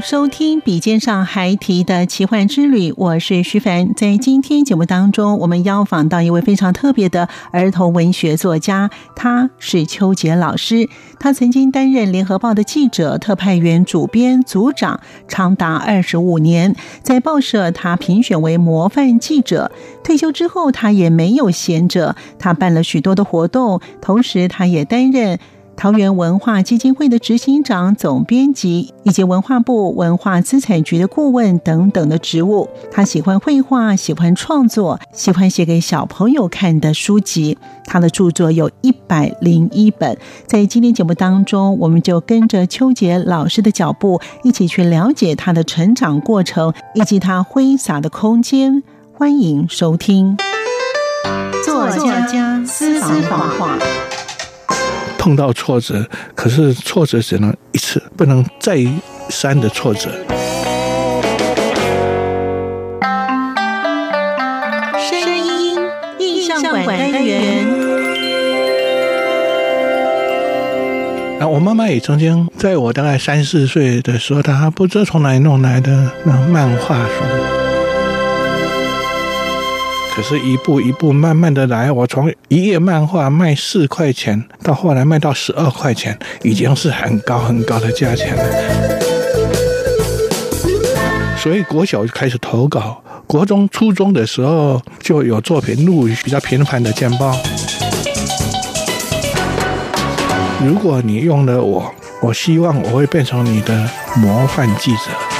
收听笔尖上还提的奇幻之旅，我是徐凡。在今天节目当中，我们邀访到一位非常特别的儿童文学作家，他是邱杰老师。他曾经担任联合报的记者、特派员、主编、组长，长达二十五年。在报社，他评选为模范记者。退休之后，他也没有闲着，他办了许多的活动，同时他也担任。桃园文化基金会的执行长、总编辑，以及文化部文化资产局的顾问等等的职务。他喜欢绘画，喜欢创作，喜欢写给小朋友看的书籍。他的著作有一百零一本。在今天节目当中，我们就跟着邱杰老师的脚步，一起去了解他的成长过程以及他挥洒的空间。欢迎收听作家私房话。碰到挫折，可是挫折只能一次，不能再三的挫折。声音印象馆单元。啊，我妈妈也曾经在我大概三四岁的时候，她不知道从哪里弄来的那漫画书。可是，一步一步慢慢的来，我从一页漫画卖四块钱，到后来卖到十二块钱，已经是很高很高的价钱了。所以国小就开始投稿，国中、初中的时候就有作品录比较频繁的见报。如果你用了我，我希望我会变成你的模范记者。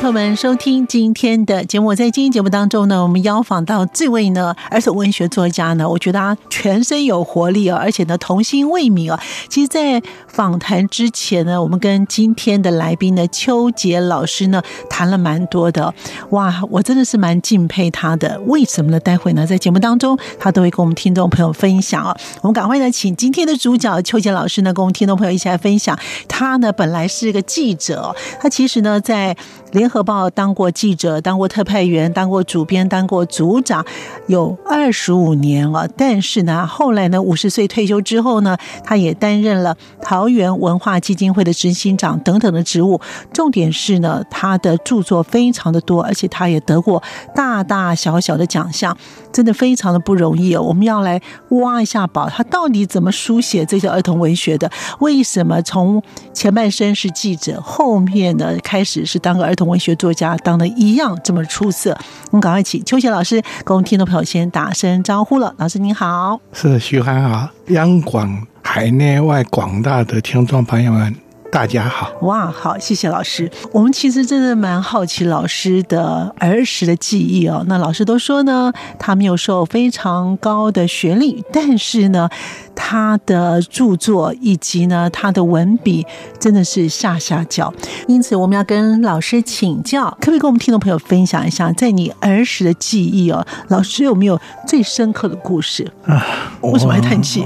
朋友们，收听今天的节目。在今天节目当中呢，我们邀访到这位呢儿童文学作家呢，我觉得他全身有活力啊，而且呢童心未泯啊。其实，在访谈之前呢，我们跟今天的来宾呢邱杰老师呢谈了蛮多的。哇，我真的是蛮敬佩他的。为什么呢？待会呢在节目当中，他都会跟我们听众朋友分享啊。我们赶快呢请今天的主角邱杰老师呢，跟我们听众朋友一起来分享。他呢本来是一个记者，他其实呢在。联合报当过记者，当过特派员，当过主编，当过组长，有二十五年了。但是呢，后来呢，五十岁退休之后呢，他也担任了桃园文化基金会的执行长等等的职务。重点是呢，他的著作非常的多，而且他也得过大大小小的奖项，真的非常的不容易哦。我们要来挖一下宝，他到底怎么书写这些儿童文学的？为什么从前半生是记者，后面呢开始是当个儿童文学作家，当的一样这么出色？我们赶快请邱雪老师跟我们听众朋友先打声招呼了。老师您好，是徐涵好，央广海内外广大的听众朋友们。大家好，哇，好，谢谢老师。我们其实真的蛮好奇老师的儿时的记忆哦。那老师都说呢，他没有受非常高的学历，但是呢，他的著作以及呢，他的文笔真的是下下脚。因此，我们要跟老师请教，可不可以跟我们听众朋友分享一下，在你儿时的记忆哦，老师有没有最深刻的故事啊？为什么还叹气？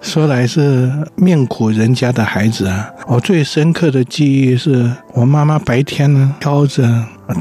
说来是面苦人家的孩子啊。我最深刻的记忆是我妈妈白天呢挑着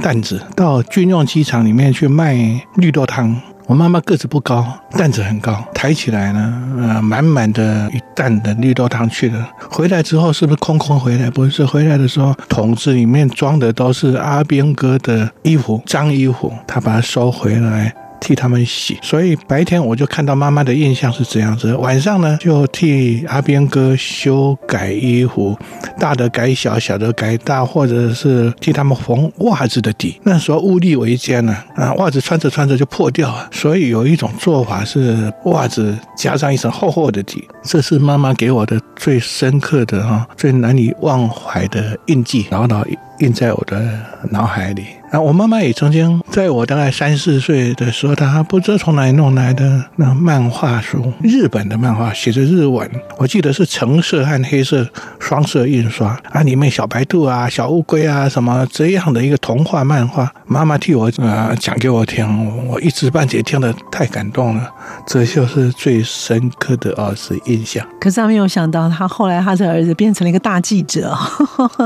担子到军用机场里面去卖绿豆汤。我妈妈个子不高，担子很高，抬起来呢，呃，满满的一担的绿豆汤去了。回来之后是不是空空回来？不是，回来的时候桶子里面装的都是阿兵哥的衣服，脏衣服，他把它收回来。替他们洗。所以白天我就看到妈妈的印象是这样子，晚上呢就替阿边哥修改衣服，大的改小，小的改大，或者是替他们缝袜子的底。那时候物力维艰呢，啊，袜子穿着穿着就破掉了，所以有一种做法是袜子加上一层厚厚的底。这是妈妈给我的最深刻的哈，最难以忘怀的印记，牢牢印在我的脑海里。啊，我妈妈也曾经在我大概三四岁的时候，她不知道从哪里弄来的那漫画书，日本的漫画，写着日文，我记得是橙色和黑色双色印刷啊，里面小白兔啊、小乌龟啊什么这样的一个童话漫画，妈妈替我呃讲给我听，我一知半解，听得太感动了，这就是最深刻的儿子印象。可是他没有想到，他后来他的儿子变成了一个大记者。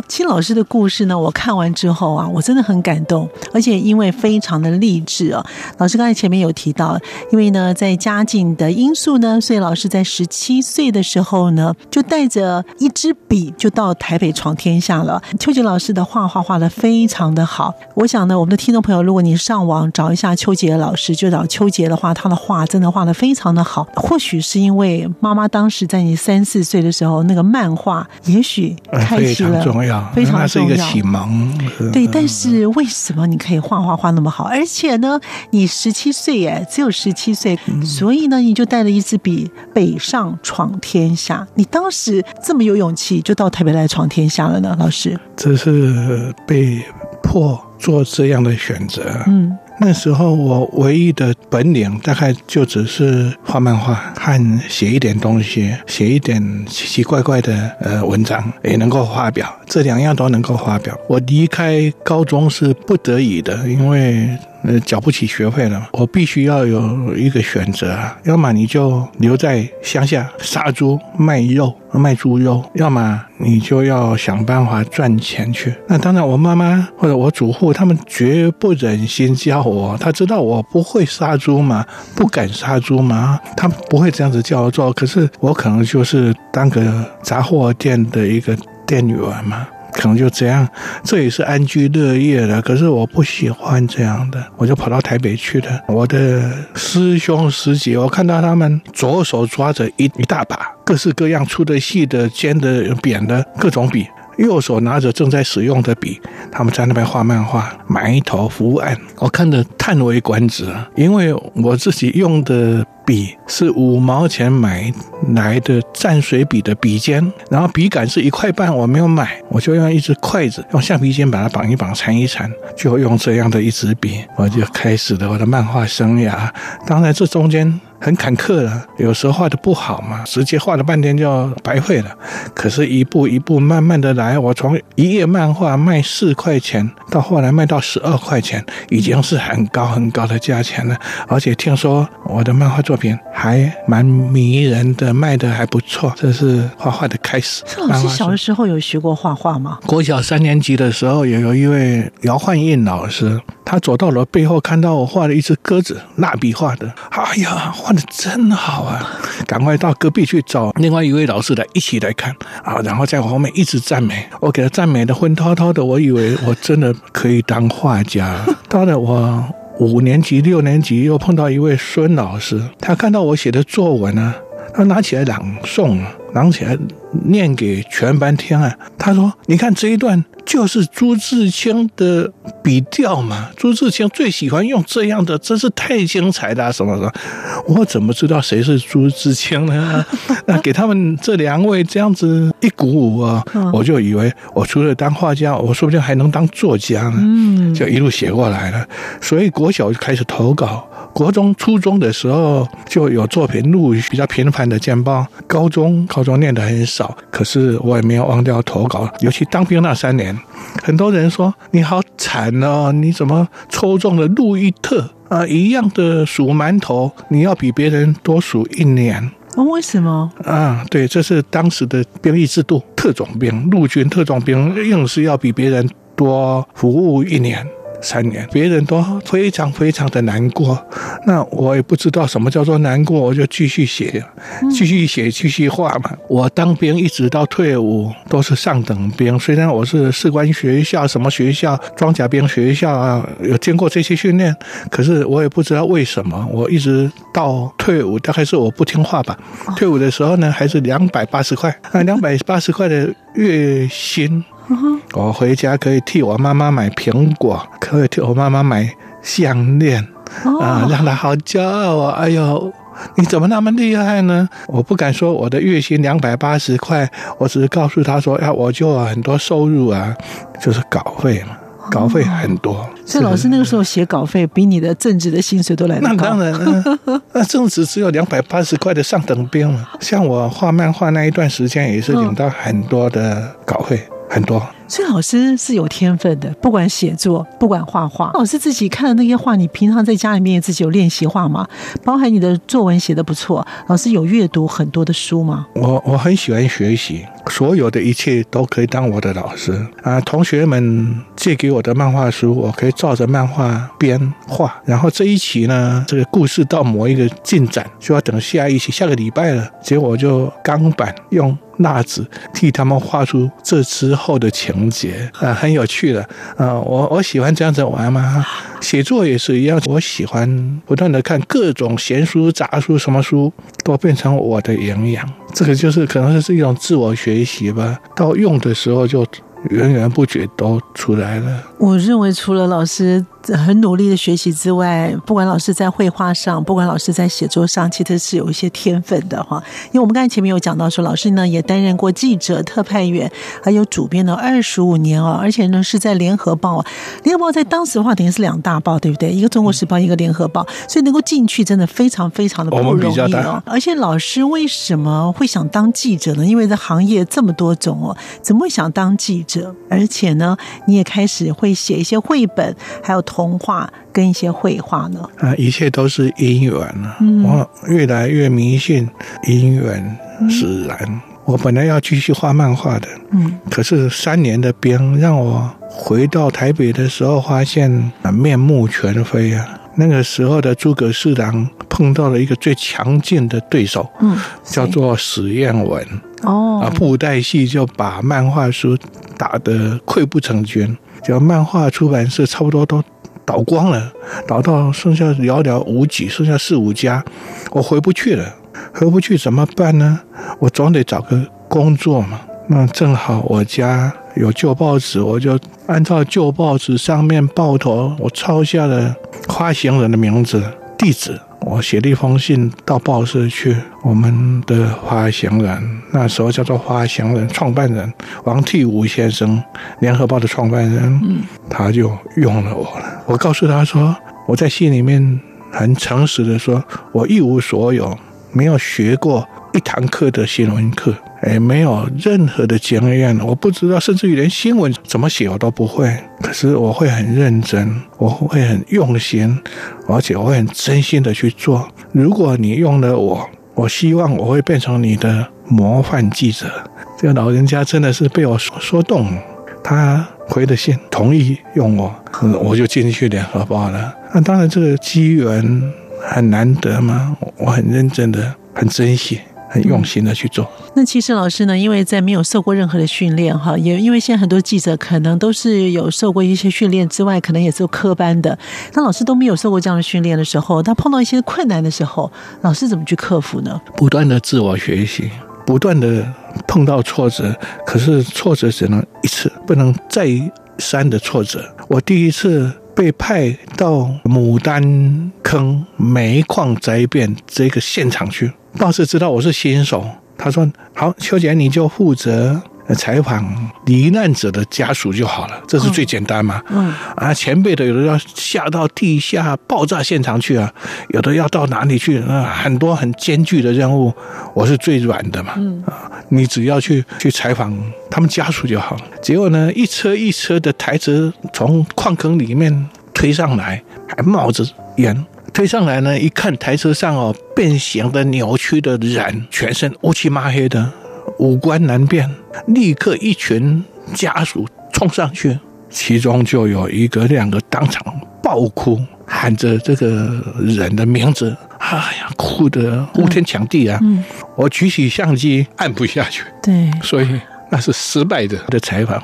金老师的故事呢，我看完之后啊，我真的很感动。而且因为非常的励志哦，老师刚才前面有提到，因为呢在家境的因素呢，所以老师在十七岁的时候呢，就带着一支笔就到台北闯天下了。秋杰老师的画画画的非常的好，我想呢，我们的听众朋友，如果你上网找一下秋杰老师，就找秋杰的话，他的画真的画的非常的好。或许是因为妈妈当时在你三四岁的时候，那个漫画也许开启了，非常重要，非常重要，启蒙。对，但是为什么？怎么你可以画画画那么好？而且呢，你十七岁耶，只有十七岁，所以呢，你就带了一支笔北上闯天下。你当时这么有勇气，就到台北来闯天下了呢？老师，这是被迫做这样的选择。嗯。那时候我唯一的本领大概就只是画漫画和写一点东西，写一点奇奇怪怪的呃文章也能够发表，这两样都能够发表。我离开高中是不得已的，因为。呃，缴不起学费了，我必须要有一个选择，要么你就留在乡下杀猪卖肉卖猪肉，要么你就要想办法赚钱去。那当然，我妈妈或者我祖父他们绝不忍心教我，他知道我不会杀猪嘛，不敢杀猪嘛，他不会这样子叫我做。可是我可能就是当个杂货店的一个店员嘛。可能就这样，这也是安居乐业的。可是我不喜欢这样的，我就跑到台北去了。我的师兄师姐，我看到他们左手抓着一一大把各式各样粗的、细的、尖的、扁的各种笔，右手拿着正在使用的笔，他们在那边画漫画，埋头伏案。我看着叹为观止啊，因为我自己用的。笔是五毛钱买来的蘸水笔的笔尖，然后笔杆是一块半，我没有买，我就用一只筷子，用橡皮筋把它绑一绑，缠一缠，就用这样的一支笔，我就开始了我的漫画生涯。当然，这中间。很坎坷了，有时候画的不好嘛，直接画了半天就白费了。可是，一步一步慢慢的来，我从一页漫画卖四块钱，到后来卖到十二块钱，已经是很高很高的价钱了。而且听说我的漫画作品还蛮迷人的，卖的还不错。这是画画的开始。老师小的时候有学过画画吗？国小三年级的时候，也有一位姚焕印老师。他走到了背后，看到我画了一只鸽子，蜡笔画的。哎呀，画的真好啊！赶快到隔壁去找另外一位老师来一起来看啊！然后在我后面一直赞美，我给他赞美的昏滔滔的。我以为我真的可以当画家。到了我五年级、六年级，又碰到一位孙老师，他看到我写的作文呢，他拿起来朗诵，朗起来念给全班听啊。他说：“你看这一段。”就是朱自清的笔调嘛，朱自清最喜欢用这样的，真是太精彩了，什么什么，我怎么知道谁是朱自清呢？那给他们这两位这样子一鼓舞啊，我就以为我除了当画家，我说不定还能当作家呢。嗯，就一路写过来了。所以国小就开始投稿，国中、初中的时候就有作品录比较频繁的见报。高中、高中念的很少，可是我也没有忘掉投稿，尤其当兵那三年。很多人说你好惨哦，你怎么抽中了路易特啊？一样的数馒头，你要比别人多数一年。为什么？啊，对，这是当时的兵役制度，特种兵、陆军特种兵硬是要比别人多服务一年。三年，别人都非常非常的难过，那我也不知道什么叫做难过，我就继续写，继续写，继续画嘛。我当兵一直到退伍都是上等兵，虽然我是士官学校、什么学校、装甲兵学校啊，有经过这些训练，可是我也不知道为什么，我一直到退伍，大概是我不听话吧。退伍的时候呢，还是两百八十块，啊，两百八十块的月薪。我回家可以替我妈妈买苹果，可以替我妈妈买项链，啊，让她好骄傲啊！哎呦，你怎么那么厉害呢？我不敢说我的月薪两百八十块，我只是告诉她说，呀，我就有很多收入啊，就是稿费嘛，稿费很多。所以老师那个时候写稿费比你的正职的薪水都来得高。那当然，那正职只有两百八十块的上等兵嘛。像我画漫画那一段时间，也是领到很多的稿费。很多，所以老师是有天分的，不管写作，不管画画。老师自己看的那些画，你平常在家里面自己有练习画吗？包含你的作文写的不错，老师有阅读很多的书吗？我我很喜欢学习，所有的一切都可以当我的老师啊！同学们借给我的漫画书，我可以照着漫画编画。然后这一期呢，这个故事到某一个进展，就要等下一期，下个礼拜了。结果就钢板用。蜡纸替他们画出这之后的情节啊，很有趣的啊！我我喜欢这样子玩嘛，写作也是一样，我喜欢不断的看各种闲书、杂书，什么书都变成我的营养。这个就是可能是一种自我学习吧，到用的时候就源源不绝都出来了。我认为除了老师。很努力的学习之外，不管老师在绘画上，不管老师在写作上，其实是有一些天分的哈。因为我们刚才前面有讲到说，老师呢也担任过记者、特派员，还有主编的二十五年哦，而且呢是在联合报啊，联合报在当时的话等于是两大报，对不对？一个中国时报，一个联合报，所以能够进去真的非常非常的不容易哦。而且老师为什么会想当记者呢？因为这行业这么多种哦，怎么会想当记者？而且呢，你也开始会写一些绘本，还有。童话跟一些绘画呢？啊，一切都是因缘啊。我越来越迷信因缘使然。我本来要继续画漫画的，嗯，可是三年的兵让我回到台北的时候，发现面目全非啊。那个时候的诸葛四郎碰到了一个最强劲的对手，嗯，叫做史艳文。哦，啊，布袋戏就把漫画书打得溃不成军，就漫画出版社差不多都。倒光了，倒到剩下寥寥无几，剩下四五家，我回不去了，回不去怎么办呢？我总得找个工作嘛。那正好我家有旧报纸，我就按照旧报纸上面报头，我抄下了发行人的名字、地址。我写了一封信到报社去，我们的发行人那时候叫做发行人创办人王替武先生，联合报的创办人，他就用了我了。我告诉他说，我在信里面很诚实的说，我一无所有，没有学过一堂课的新闻课。也没有任何的经验，我不知道，甚至于连新闻怎么写我都不会。可是我会很认真，我会很用心，而且我会很真心的去做。如果你用了我，我希望我会变成你的模范记者。这个老人家真的是被我说说动，他回的信同意用我，我就进去联合报了。那当然这个机缘很难得嘛，我很认真的，很珍惜。很用心的去做。那其实老师呢，因为在没有受过任何的训练哈，也因为现在很多记者可能都是有受过一些训练之外，可能也是科班的。那老师都没有受过这样的训练的时候，他碰到一些困难的时候，老师怎么去克服呢？不断的自我学习，不断的碰到挫折，可是挫折只能一次，不能再三的挫折。我第一次被派到牡丹坑煤矿灾变这个现场去。倒是知道我是新手，他说：“好，秋姐你就负责采访罹难者的家属就好了，这是最简单嘛。”嗯啊，前辈的有的要下到地下爆炸现场去啊，有的要到哪里去啊，很多很艰巨的任务，我是最软的嘛。嗯啊，你只要去去采访他们家属就好了。结果呢，一车一车的台车从矿坑里面推上来，还冒着烟。推上来呢，一看台车上哦，变形的、扭曲的人，全身乌漆抹黑的，五官难辨。立刻一群家属冲上去，其中就有一个两个当场爆哭，喊着这个人的名字，哎呀，哭得呼天抢地啊！嗯，我举起相机按不下去，对，所以那是失败的的采访。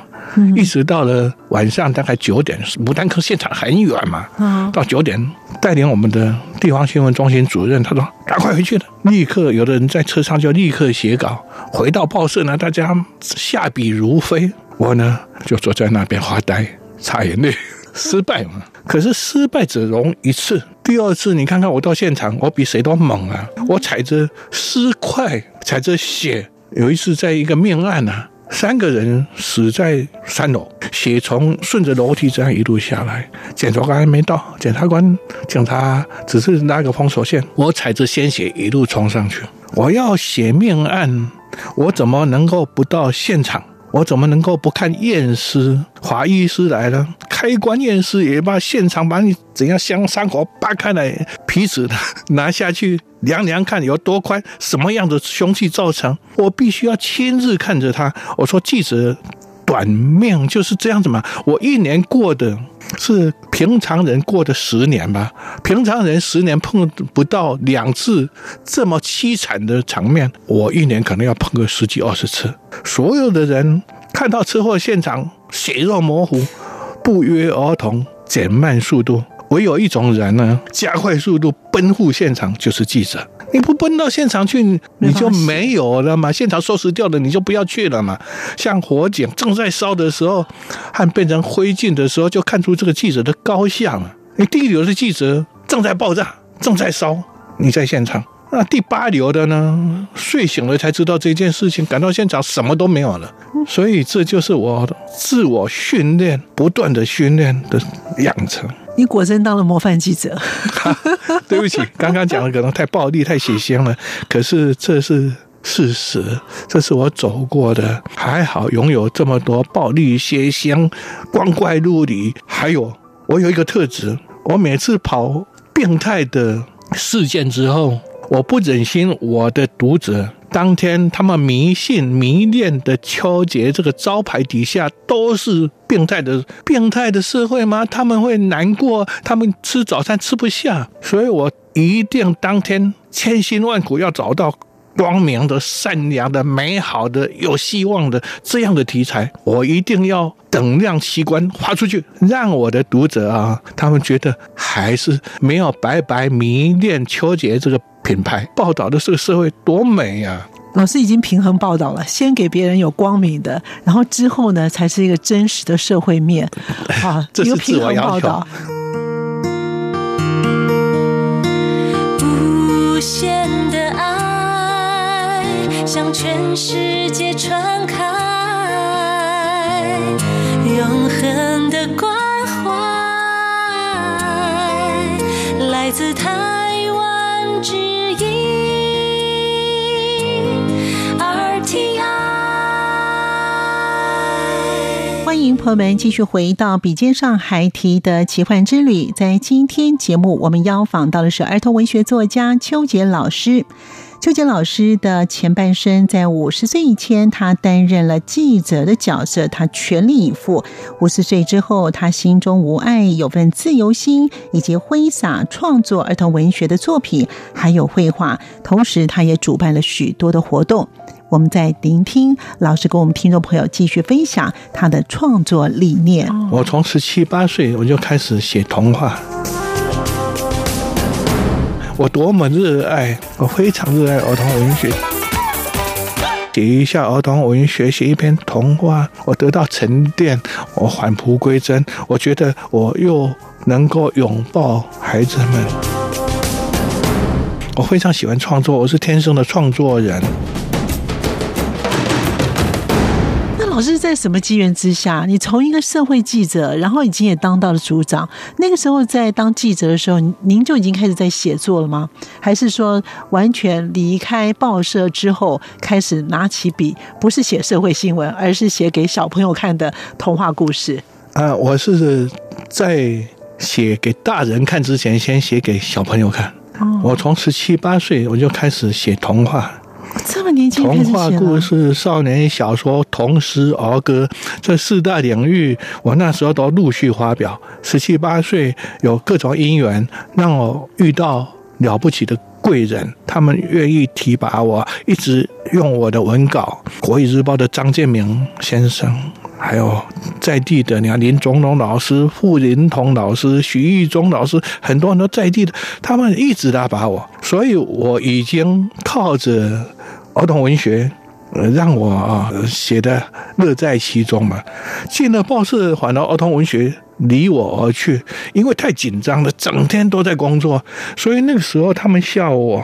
一直到了晚上大概九点，牡丹科现场很远嘛，到九点带领我们的地方新闻中心主任，他说赶快回去了，立刻有的人在车上就立刻写稿，回到报社呢，大家下笔如飞，我呢就坐在那边发呆，擦眼泪，失败嘛。可是失败只容一次，第二次你看看我到现场，我比谁都猛啊，我踩着尸块，踩着血，有一次在一个命案啊。三个人死在三楼，血从顺着楼梯这样一路下来。检察官还没到，检察官警察只是拉个封锁线，我踩着鲜血一路冲上去。我要写命案，我怎么能够不到现场？我怎么能够不看验尸？华医师来了，开棺验尸也把现场把你怎样将伤口扒开来，皮子拿下去量量看有多宽，什么样的凶器造成？我必须要亲自看着他。我说记者短命就是这样子嘛，我一年过的。是平常人过的十年吧？平常人十年碰不到两次这么凄惨的场面，我一年可能要碰个十几二十次。所有的人看到车祸现场血肉模糊，不约而同减慢速度。唯有一种人呢，加快速度奔赴现场，就是记者。你不奔到现场去，你就没有了嘛。现场收拾掉了，你就不要去了嘛。像火警正在烧的时候，和变成灰烬的时候，就看出这个记者的高下了。你第一流的记者正在爆炸，正在烧，你在现场。那第八流的呢？睡醒了才知道这件事情，赶到现场什么都没有了。所以这就是我自我训练、不断的训练的养成。你果真当了模范记者。对不起，刚刚讲的可能太暴力、太血腥了。可是这是事实，这是我走过的。还好拥有这么多暴力、血腥、光怪陆离。还有，我有一个特质，我每次跑变态的事件之后，我不忍心我的读者。当天，他们迷信、迷恋的秋节这个招牌底下都是病态的、病态的社会吗？他们会难过，他们吃早餐吃不下，所以我一定当天千辛万苦要找到光明的、善良的、美好的、有希望的这样的题材，我一定要等量奇观发出去，让我的读者啊，他们觉得还是没有白白迷恋秋节这个。品牌报道的这个社会多美呀！老师已经平衡报道了，先给别人有光明的，然后之后呢，才是一个真实的社会面。啊，这是平衡报道。无限的爱向全世界传开，永恒的关怀来自他。欢迎朋友们继续回到笔尖上还提的奇幻之旅。在今天节目，我们邀访到的是儿童文学作家邱杰老师。邱杰老师的前半生，在五十岁以前，他担任了记者的角色，他全力以赴。五十岁之后，他心中无爱，有份自由心，以及挥洒创作儿童文学的作品，还有绘画。同时，他也主办了许多的活动。我们在聆听老师跟我们听众朋友继续分享他的创作理念。我从十七八岁我就开始写童话，我多么热爱，我非常热爱儿童文学。写一下儿童文学，写一篇童话，我得到沉淀，我返璞归真，我觉得我又能够拥抱孩子们。我非常喜欢创作，我是天生的创作人。老师在什么机缘之下，你从一个社会记者，然后已经也当到了组长。那个时候在当记者的时候，您就已经开始在写作了吗？还是说完全离开报社之后，开始拿起笔，不是写社会新闻，而是写给小朋友看的童话故事？啊，我是在写给大人看之前，先写给小朋友看。我从十七八岁我就开始写童话。这么年年轻童话故事、少年小说、童诗儿歌这四大领域，我那时候都陆续发表。十七八岁有各种因缘，让我遇到了不起的贵人，他们愿意提拔我，一直用我的文稿。《国语日报》的张建明先生。还有在地的，你看林宗龙老师、傅林彤老师、徐玉忠老师，很多人都在地的，他们一直拉拔我，所以我已经靠着儿童文学，呃，让我啊写的乐在其中嘛。进了报社，反而儿童文学离我而去，因为太紧张了，整天都在工作，所以那个时候他们笑我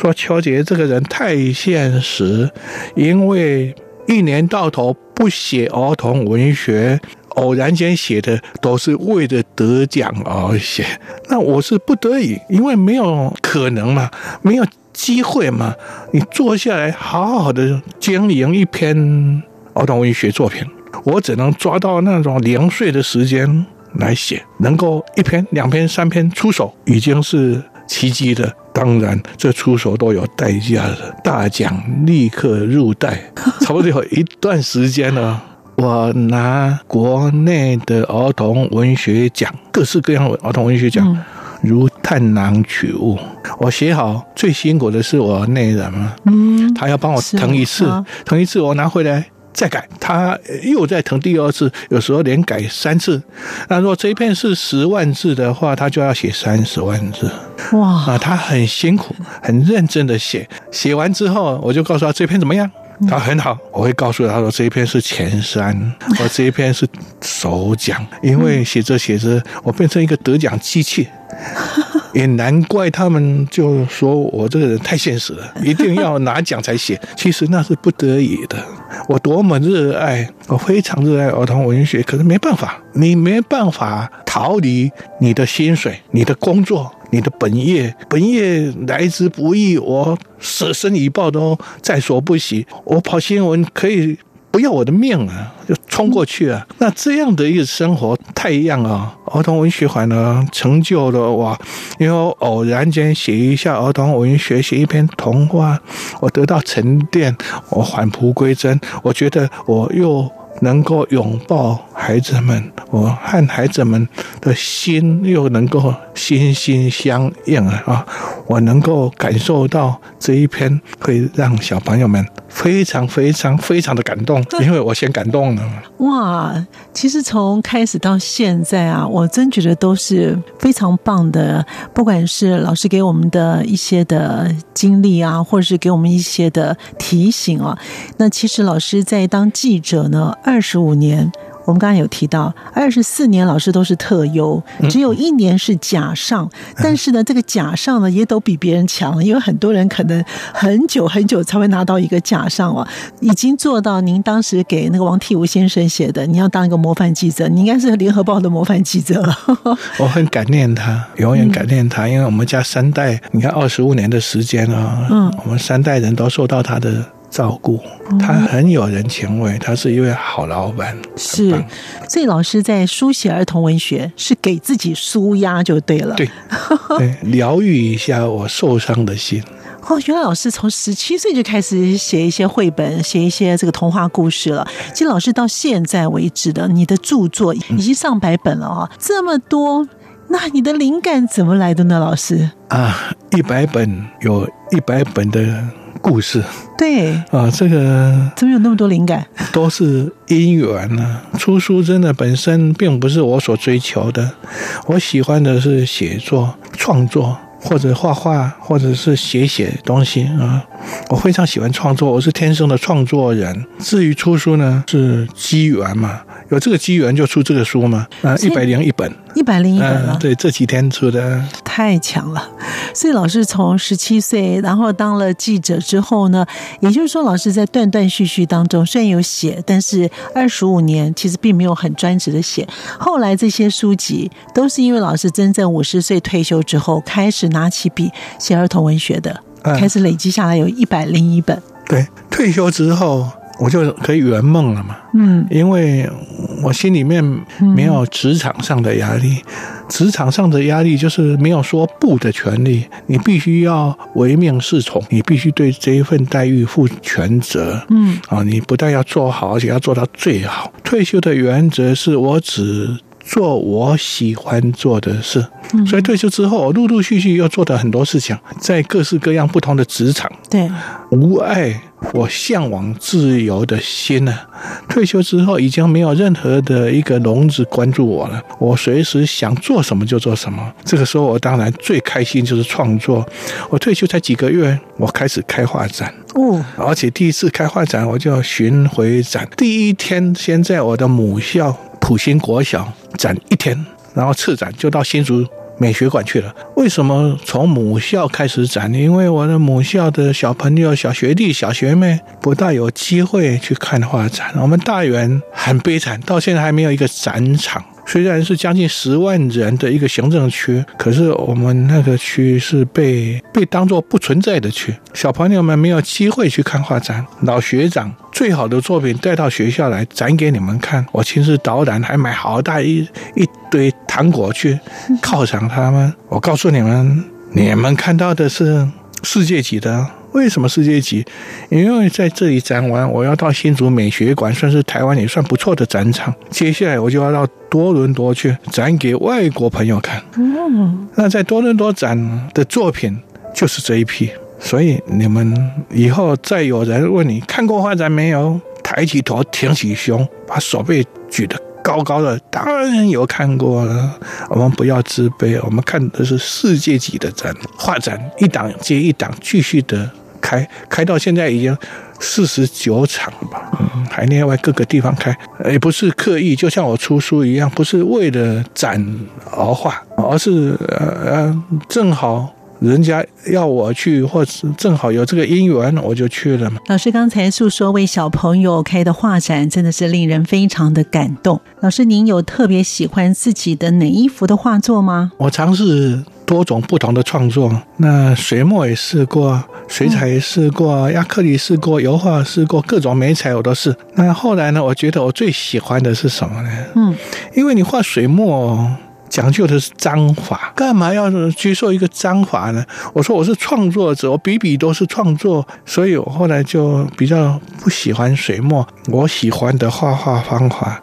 说：“邱杰这个人太现实，因为一年到头。”不写儿童文学，偶然间写的都是为了得奖而写。那我是不得已，因为没有可能嘛，没有机会嘛。你坐下来好好的经营一篇儿童文学作品，我只能抓到那种零碎的时间来写，能够一篇、两篇、三篇出手，已经是奇迹的。当然，这出手都有代价的，大奖立刻入袋。差不多有一段时间了，我拿国内的儿童文学奖，各式各样的儿童文学奖，如探囊取物。我写好最辛苦的是我内人嘛，嗯，他要帮我腾一次，腾一次我拿回来。再改，他又再腾第二次，有时候连改三次。那如果这一篇是十万字的话，他就要写三十万字。哇！啊，他很辛苦，很认真的写。写完之后，我就告诉他这篇怎么样？他很好。我会告诉他说这一篇是前三，我这一篇是首奖。因为写着写着，我变成一个得奖机器。也难怪他们就说我这个人太现实了，一定要拿奖才写。其实那是不得已的。我多么热爱，我非常热爱儿童文学，可是没办法，你没办法逃离你的薪水、你的工作、你的本业。本业来之不易，我舍身以报都在所不惜。我跑新闻可以。不要我的命啊，就冲过去啊！那这样的一个生活太一样啊！儿童文学馆呢，成就了我，因为我偶然间写一下儿童文学，写一篇童话，我得到沉淀，我返璞归真，我觉得我又。能够拥抱孩子们，我和孩子们的心又能够心心相印啊！我能够感受到这一篇会让小朋友们非常非常非常的感动，因为我先感动了。哇，其实从开始到现在啊，我真觉得都是非常棒的。不管是老师给我们的一些的经历啊，或者是给我们一些的提醒啊，那其实老师在当记者呢。二十五年，我们刚刚有提到，二十四年老师都是特优，只有一年是假上。但是呢，这个假上呢也都比别人强，因为很多人可能很久很久才会拿到一个假上哦，已经做到您当时给那个王替吾先生写的，你要当一个模范记者，你应该是联合报的模范记者了。我很感念他，永远感念他，因为我们家三代，你看二十五年的时间啊，嗯，我们三代人都受到他的。照顾他很有人情味，他是一位好老板。是，所以老师在书写儿童文学是给自己舒压就对了，对，疗愈一下我受伤的心。哦，原来老师从十七岁就开始写一些绘本，写一些这个童话故事了。其实老师到现在为止的，你的著作已经上百本了啊，这么多，那你的灵感怎么来的呢？老师啊，一百本有一百本的。故事对啊，这个怎么有那么多灵感？都是因缘呢。出书真的本身并不是我所追求的，我喜欢的是写作、创作，或者画画，或者是写写东西啊。我非常喜欢创作，我是天生的创作人。至于出书呢，是机缘嘛。有这个机缘就出这个书嘛？啊，一百零一本，一百零一本了。对，这几天出的，太强了。所以老师从十七岁，然后当了记者之后呢，也就是说，老师在断断续续当中虽然有写，但是二十五年其实并没有很专职的写。后来这些书籍都是因为老师真正五十岁退休之后，开始拿起笔写儿童文学的，开始累积下来有一百零一本。对，退休之后。我就可以圆梦了嘛。嗯，因为我心里面没有职场上的压力，职场上的压力就是没有说不的权利，你必须要唯命是从，你必须对这一份待遇负全责。嗯，啊，你不但要做好，而且要做到最好。退休的原则是我只。做我喜欢做的事，所以退休之后，我陆陆续续又做的很多事情，在各式各样不同的职场。对，无爱，我向往自由的心呢。退休之后，已经没有任何的一个笼子关注我了，我随时想做什么就做什么。这个时候，我当然最开心就是创作。我退休才几个月，我开始开画展哦，而且第一次开画展，我就巡回展。第一天先在我的母校。普兴国小展一天，然后次展就到新竹美学馆去了。为什么从母校开始展？因为我的母校的小朋友、小学弟、小学妹不大有机会去看画展。我们大园很悲惨，到现在还没有一个展场。虽然是将近十万人的一个行政区，可是我们那个区是被被当做不存在的区，小朋友们没有机会去看画展。老学长最好的作品带到学校来展给你们看，我亲自导览，还买好大一一堆糖果去犒赏他们。我告诉你们，你们看到的是世界级的。为什么世界级？因为在这里展完，我要到新竹美学馆，算是台湾也算不错的展场。接下来我就要到多伦多去展给外国朋友看。嗯，那在多伦多展的作品就是这一批。所以你们以后再有人问你看过画展没有，抬起头，挺起胸，把手背举得高高的，当然有看过了。我们不要自卑，我们看的是世界级的展，画展一档接一档，继续的。开开到现在已经四十九场吧，嗯，海内外各个地方开，也不是刻意，就像我出书一样，不是为了展而画，而是呃呃，正好。人家要我去，或是正好有这个姻缘，我就去了嘛。老师刚才诉说为小朋友开的画展，真的是令人非常的感动。老师，您有特别喜欢自己的哪一幅的画作吗？我尝试多种不同的创作，那水墨也试过，水彩也试过，亚克力试过，油画试过，各种美彩我都试。那后来呢？我觉得我最喜欢的是什么呢？嗯，因为你画水墨。讲究的是章法，干嘛要接受一个章法呢？我说我是创作者，我笔笔都是创作，所以我后来就比较不喜欢水墨。我喜欢的画画方法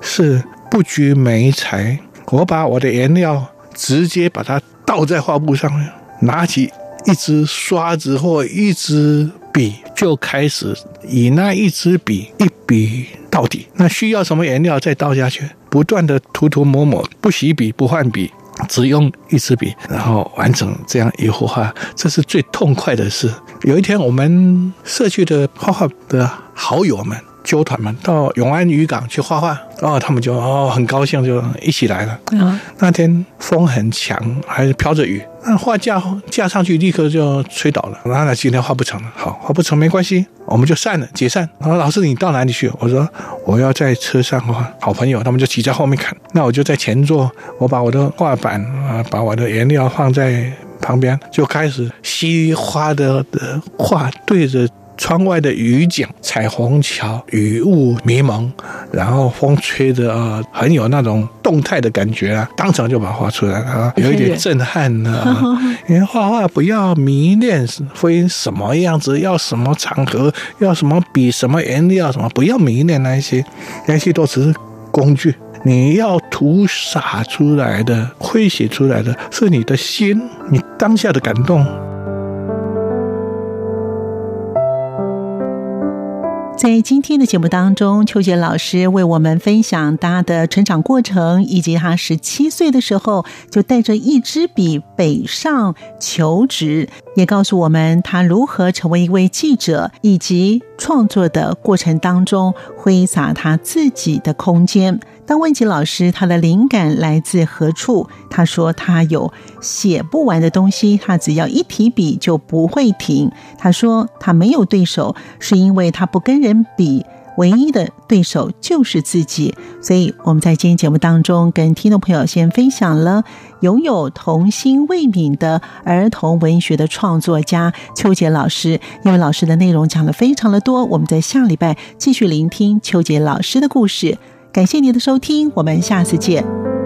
是不拘眉材，我把我的颜料直接把它倒在画布上面，拿起一支刷子或一支笔，就开始以那一支笔一笔到底。那需要什么颜料再倒下去。不断的涂涂抹抹，不洗笔，不换笔，只用一支笔，然后完成这样一幅画，这是最痛快的事。有一天，我们社区的画画的好友们、纠团们到永安渔港去画画，哦，他们就哦很高兴，就一起来了。那天风很强，还是飘着雨。那画架架上去，立刻就吹倒了。完了今天画不成了，好，画不成没关系，我们就散了，解散。然后老师你到哪里去？我说我要在车上画。好朋友他们就挤在后面看，那我就在前座，我把我的画板啊，把我的颜料放在旁边，就开始稀花的的画对着。窗外的雨景，彩虹桥，雨雾迷蒙，然后风吹着啊，很有那种动态的感觉啊，当场就把它画出来了啊，有一点震撼呢。因为画画不要迷恋非什么样子，要什么场合，要什么笔，什么颜料，什么不要迷恋那些，那些都只是工具。你要涂洒出来的，挥写出来的是你的心，你当下的感动。在今天的节目当中，邱杰老师为我们分享他的成长过程，以及他十七岁的时候就带着一支笔北上求职，也告诉我们他如何成为一位记者，以及创作的过程当中挥洒他自己的空间。当问及老师他的灵感来自何处，他说他有写不完的东西，他只要一提笔就不会停。他说他没有对手，是因为他不跟人比，唯一的对手就是自己。所以我们在今天节目当中，跟听众朋友先分享了拥有童心未泯的儿童文学的创作家邱杰老师。因为老师的内容讲的非常的多，我们在下礼拜继续聆听邱杰老师的故事。感谢您的收听，我们下次见。